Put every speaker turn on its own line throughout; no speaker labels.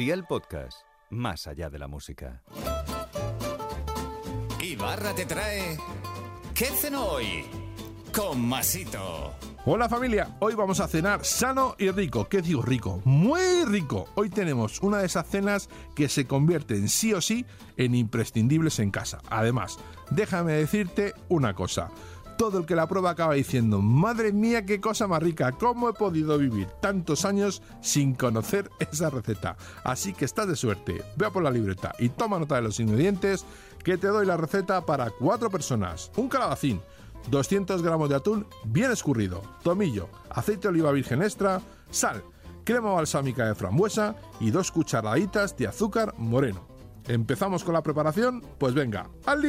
Día el podcast, más allá de la música.
Ibarra te trae. ¿Qué cenó hoy? Con Masito.
Hola familia, hoy vamos a cenar sano y rico. ¿Qué digo rico? Muy rico. Hoy tenemos una de esas cenas que se convierten sí o sí en imprescindibles en casa. Además, déjame decirte una cosa todo el que la prueba acaba diciendo, madre mía, qué cosa más rica, ¿cómo he podido vivir tantos años sin conocer esa receta? Así que estás de suerte, ve a por la libreta y toma nota de los ingredientes que te doy la receta para cuatro personas. Un calabacín, 200 gramos de atún bien escurrido, tomillo, aceite de oliva virgen extra, sal, crema balsámica de frambuesa y dos cucharaditas de azúcar moreno. ¿Empezamos con la preparación? Pues venga, ¡al!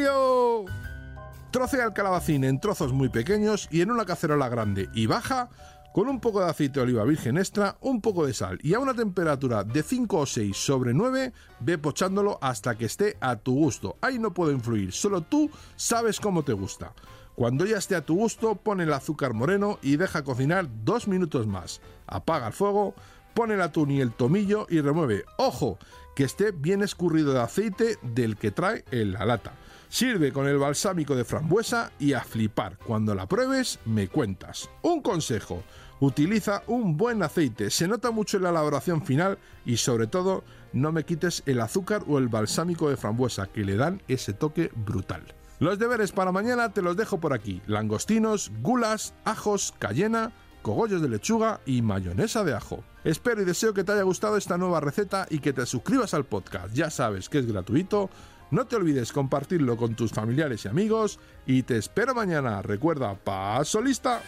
Trocea el calabacín en trozos muy pequeños y en una cacerola grande y baja, con un poco de aceite de oliva virgen extra, un poco de sal y a una temperatura de 5 o 6 sobre 9, ve pochándolo hasta que esté a tu gusto. Ahí no puedo influir, solo tú sabes cómo te gusta. Cuando ya esté a tu gusto, pone el azúcar moreno y deja cocinar dos minutos más. Apaga el fuego, pone el atún y el tomillo y remueve. ¡Ojo! Que esté bien escurrido de aceite del que trae en la lata. Sirve con el balsámico de frambuesa y a flipar. Cuando la pruebes, me cuentas. Un consejo. Utiliza un buen aceite. Se nota mucho en la elaboración final y sobre todo no me quites el azúcar o el balsámico de frambuesa que le dan ese toque brutal. Los deberes para mañana te los dejo por aquí. Langostinos, gulas, ajos, cayena, cogollos de lechuga y mayonesa de ajo. Espero y deseo que te haya gustado esta nueva receta y que te suscribas al podcast. Ya sabes que es gratuito no te olvides compartirlo con tus familiares y amigos y te espero mañana. Recuerda, paso lista.